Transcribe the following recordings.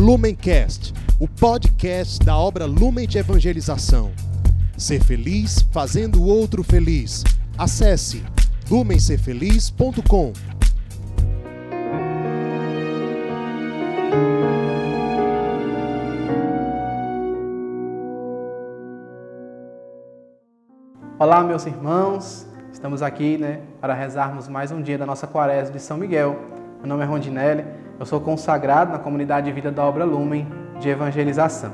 Lumencast, o podcast da obra Lumen de Evangelização. Ser feliz fazendo o outro feliz. Acesse lumencerfeliz.com. Olá, meus irmãos. Estamos aqui, né, para rezarmos mais um dia da nossa quaresma de São Miguel. Meu nome é Rondinelli, eu sou consagrado na comunidade de vida da obra Lumen de evangelização.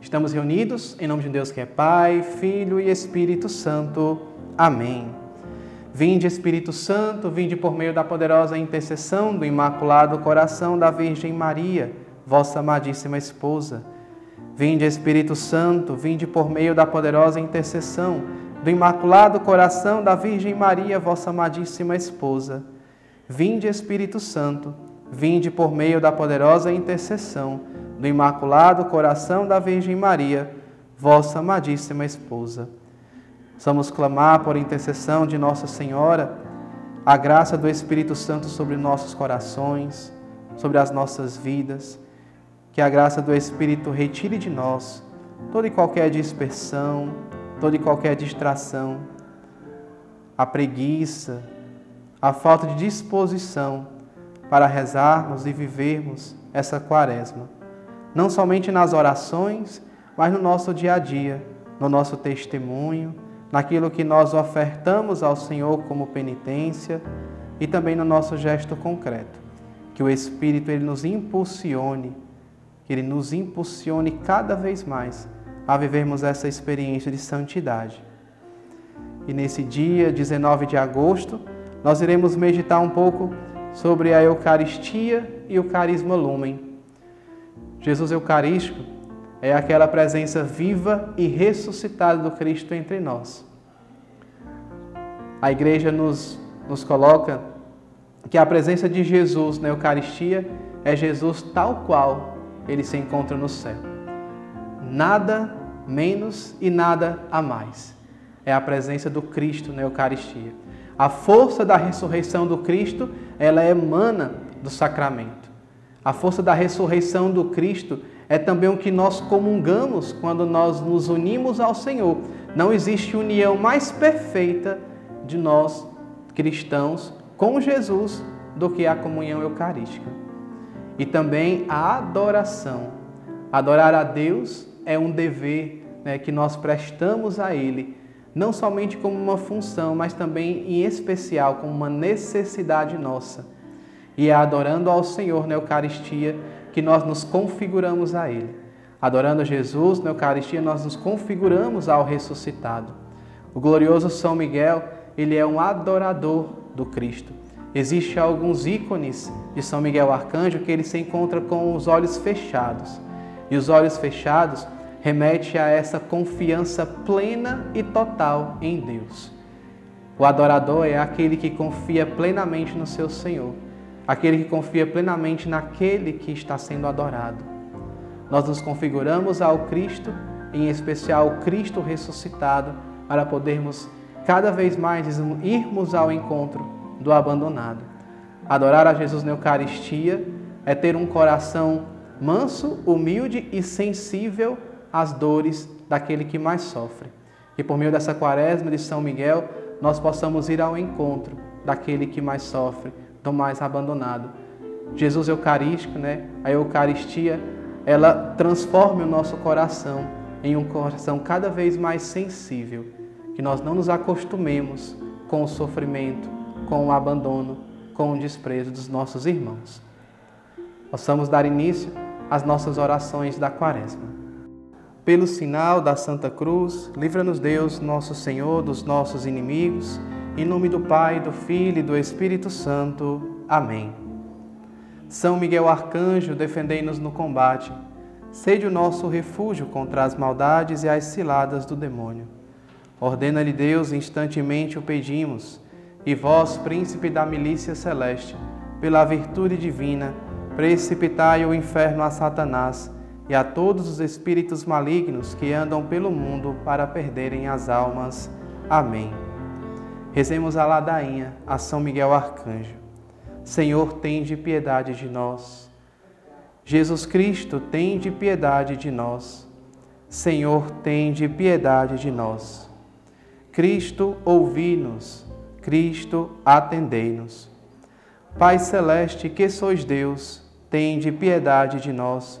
Estamos reunidos em nome de Deus que é Pai, Filho e Espírito Santo. Amém. Vinde, Espírito Santo, vinde por meio da poderosa intercessão do Imaculado Coração da Virgem Maria, vossa amadíssima esposa. Vinde, Espírito Santo, vinde por meio da poderosa intercessão do Imaculado Coração da Virgem Maria, vossa amadíssima esposa. Vinde, Espírito Santo, vinde por meio da poderosa intercessão do Imaculado Coração da Virgem Maria, vossa amadíssima esposa. Vamos clamar por intercessão de Nossa Senhora a graça do Espírito Santo sobre nossos corações, sobre as nossas vidas, que a graça do Espírito retire de nós toda e qualquer dispersão, toda e qualquer distração, a preguiça, a falta de disposição para rezarmos e vivermos essa quaresma, não somente nas orações, mas no nosso dia a dia, no nosso testemunho, naquilo que nós ofertamos ao Senhor como penitência e também no nosso gesto concreto. Que o Espírito ele nos impulsione, que ele nos impulsione cada vez mais a vivermos essa experiência de santidade. E nesse dia, 19 de agosto, nós iremos meditar um pouco sobre a Eucaristia e o carisma lumen. Jesus Eucarístico é aquela presença viva e ressuscitada do Cristo entre nós. A igreja nos, nos coloca que a presença de Jesus na Eucaristia é Jesus tal qual ele se encontra no céu. Nada menos e nada a mais. É a presença do Cristo na Eucaristia. A força da ressurreição do Cristo, ela emana do sacramento. A força da ressurreição do Cristo é também o que nós comungamos quando nós nos unimos ao Senhor. Não existe união mais perfeita de nós cristãos com Jesus do que a comunhão eucarística. E também a adoração. Adorar a Deus é um dever né, que nós prestamos a Ele não somente como uma função, mas também em especial como uma necessidade nossa. E é adorando ao Senhor na Eucaristia que nós nos configuramos a Ele. Adorando a Jesus na Eucaristia, nós nos configuramos ao ressuscitado. O glorioso São Miguel, ele é um adorador do Cristo. Existem alguns ícones de São Miguel Arcanjo que ele se encontra com os olhos fechados. E os olhos fechados remete a essa confiança plena e total em Deus. O adorador é aquele que confia plenamente no seu Senhor, aquele que confia plenamente naquele que está sendo adorado. Nós nos configuramos ao Cristo, em especial o Cristo ressuscitado, para podermos cada vez mais irmos ao encontro do abandonado. Adorar a Jesus na Eucaristia é ter um coração manso, humilde e sensível as dores daquele que mais sofre. E por meio dessa quaresma de São Miguel, nós possamos ir ao encontro daquele que mais sofre, do mais abandonado. Jesus Eucarístico, né? A Eucaristia, ela transforma o nosso coração em um coração cada vez mais sensível, que nós não nos acostumemos com o sofrimento, com o abandono, com o desprezo dos nossos irmãos. Possamos dar início às nossas orações da quaresma. Pelo sinal da Santa Cruz, livra-nos Deus, nosso Senhor, dos nossos inimigos. Em nome do Pai, do Filho e do Espírito Santo. Amém. São Miguel Arcanjo, defendei-nos no combate. Sede o nosso refúgio contra as maldades e as ciladas do demônio. Ordena-lhe Deus, instantemente o pedimos. E vós, príncipe da milícia celeste, pela virtude divina, precipitai o inferno a Satanás e a todos os espíritos malignos que andam pelo mundo para perderem as almas. Amém. Rezemos a ladainha a São Miguel Arcanjo. Senhor, tem de piedade de nós. Jesus Cristo, tem de piedade de nós. Senhor, tem de piedade de nós. Cristo, ouvi-nos. Cristo, atendei-nos. Pai celeste, que sois Deus, tem de piedade de nós.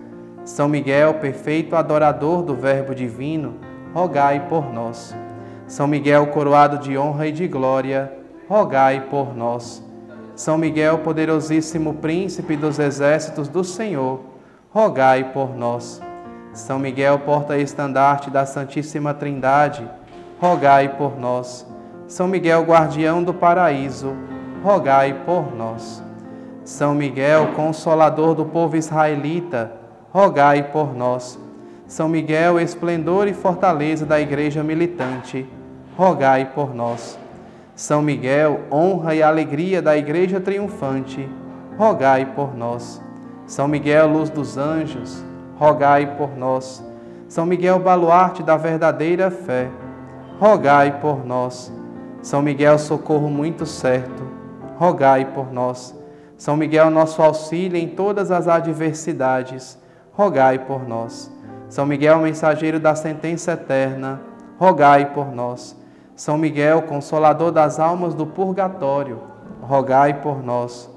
São Miguel, perfeito adorador do Verbo divino, rogai por nós. São Miguel, coroado de honra e de glória, rogai por nós. São Miguel, poderosíssimo príncipe dos exércitos do Senhor, rogai por nós. São Miguel, porta-estandarte da Santíssima Trindade, rogai por nós. São Miguel, guardião do paraíso, rogai por nós. São Miguel, consolador do povo israelita, rogai por nós. São Miguel, esplendor e fortaleza da igreja militante, rogai por nós. São Miguel, honra e alegria da igreja triunfante, rogai por nós. São Miguel, luz dos anjos, rogai por nós. São Miguel, baluarte da verdadeira fé, rogai por nós. São Miguel, socorro muito certo, rogai por nós. São Miguel, nosso auxílio em todas as adversidades, rogai por nós. São Miguel, mensageiro da sentença eterna, rogai por nós. São Miguel, consolador das almas do purgatório, rogai por nós.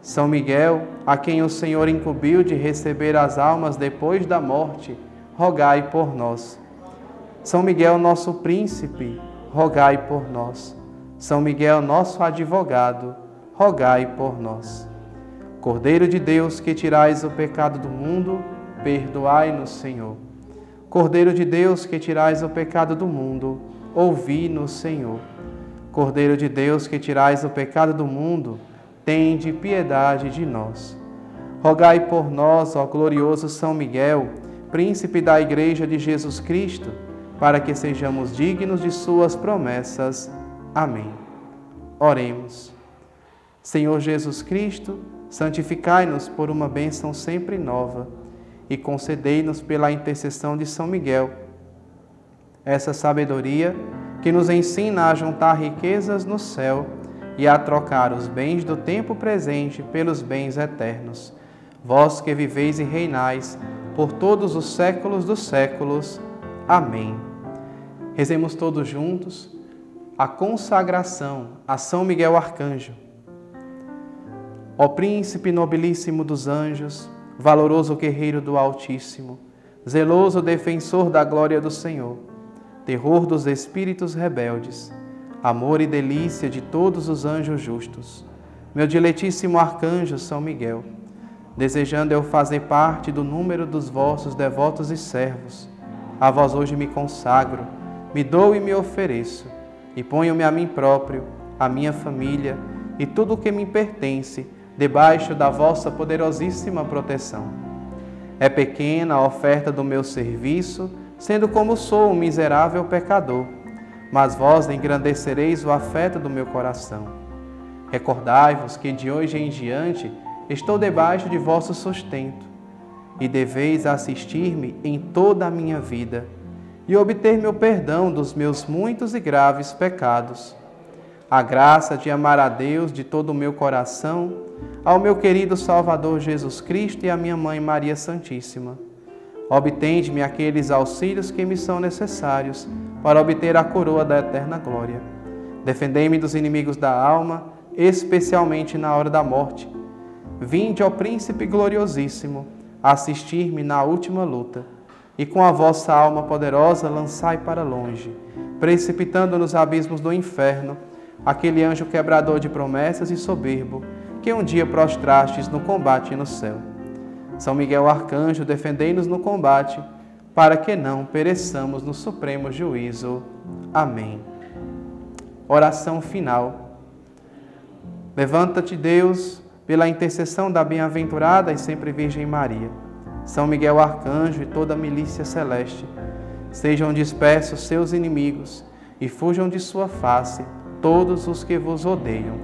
São Miguel, a quem o Senhor incumbiu de receber as almas depois da morte, rogai por nós. São Miguel, nosso príncipe, rogai por nós. São Miguel, nosso advogado, rogai por nós. Cordeiro de Deus, que tirais o pecado do mundo, perdoai-nos, Senhor. Cordeiro de Deus, que tirais o pecado do mundo, ouvi-nos, Senhor. Cordeiro de Deus, que tirais o pecado do mundo, tende piedade de nós. Rogai por nós, ó glorioso São Miguel, príncipe da Igreja de Jesus Cristo, para que sejamos dignos de Suas promessas. Amém. Oremos. Senhor Jesus Cristo, santificai-nos por uma bênção sempre nova e concedei-nos pela intercessão de São Miguel essa sabedoria que nos ensina a juntar riquezas no céu e a trocar os bens do tempo presente pelos bens eternos. Vós que viveis e reinais por todos os séculos dos séculos. Amém. Rezemos todos juntos a consagração a São Miguel Arcanjo. Ó príncipe nobilíssimo dos anjos, valoroso guerreiro do Altíssimo, zeloso defensor da glória do Senhor, terror dos espíritos rebeldes, amor e delícia de todos os anjos justos. Meu diletíssimo arcanjo São Miguel, desejando eu fazer parte do número dos vossos devotos e servos, a vós hoje me consagro, me dou e me ofereço, e ponho-me a mim próprio, a minha família e tudo o que me pertence debaixo da vossa poderosíssima proteção. É pequena a oferta do meu serviço, sendo como sou um miserável pecador mas vós engrandecereis o afeto do meu coração. Recordai-vos que de hoje em diante estou debaixo de vosso sustento e deveis assistir-me em toda a minha vida e obter meu perdão dos meus muitos e graves pecados. A graça de amar a Deus de todo o meu coração, ao meu querido Salvador Jesus Cristo e à minha mãe Maria Santíssima. Obtende-me aqueles auxílios que me são necessários para obter a coroa da eterna glória. Defendei-me dos inimigos da alma, especialmente na hora da morte. Vinde, ó Príncipe gloriosíssimo, assistir-me na última luta, e com a vossa alma poderosa lançai para longe, precipitando nos abismos do inferno, aquele anjo quebrador de promessas e soberbo, que um dia prostrastes no combate no céu. São Miguel Arcanjo, defendei-nos no combate para que não pereçamos no supremo juízo. Amém. Oração final. Levanta-te, Deus, pela intercessão da bem-aventurada e sempre Virgem Maria. São Miguel Arcanjo e toda a milícia celeste, sejam dispersos seus inimigos e fujam de sua face todos os que vos odeiam.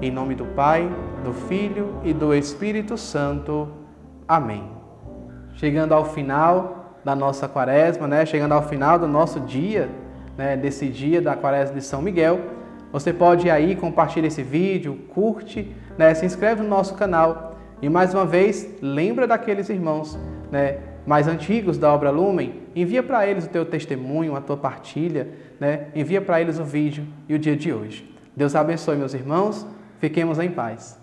Em nome do Pai, do Filho e do Espírito Santo. Amém. Chegando ao final da nossa quaresma, né? chegando ao final do nosso dia, né? desse dia da quaresma de São Miguel, você pode aí, compartilhar esse vídeo, curte, né? se inscreve no nosso canal e mais uma vez, lembra daqueles irmãos né, mais antigos da obra Lumen, envia para eles o teu testemunho, a tua partilha, né? envia para eles o vídeo e o dia de hoje. Deus abençoe, meus irmãos, fiquemos em paz.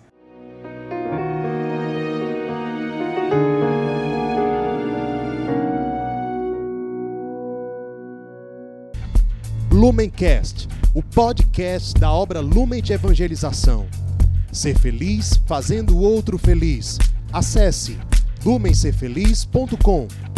Lumencast, o podcast da obra Lumen de Evangelização. Ser feliz fazendo o outro feliz. Acesse lumencerfeliz.com.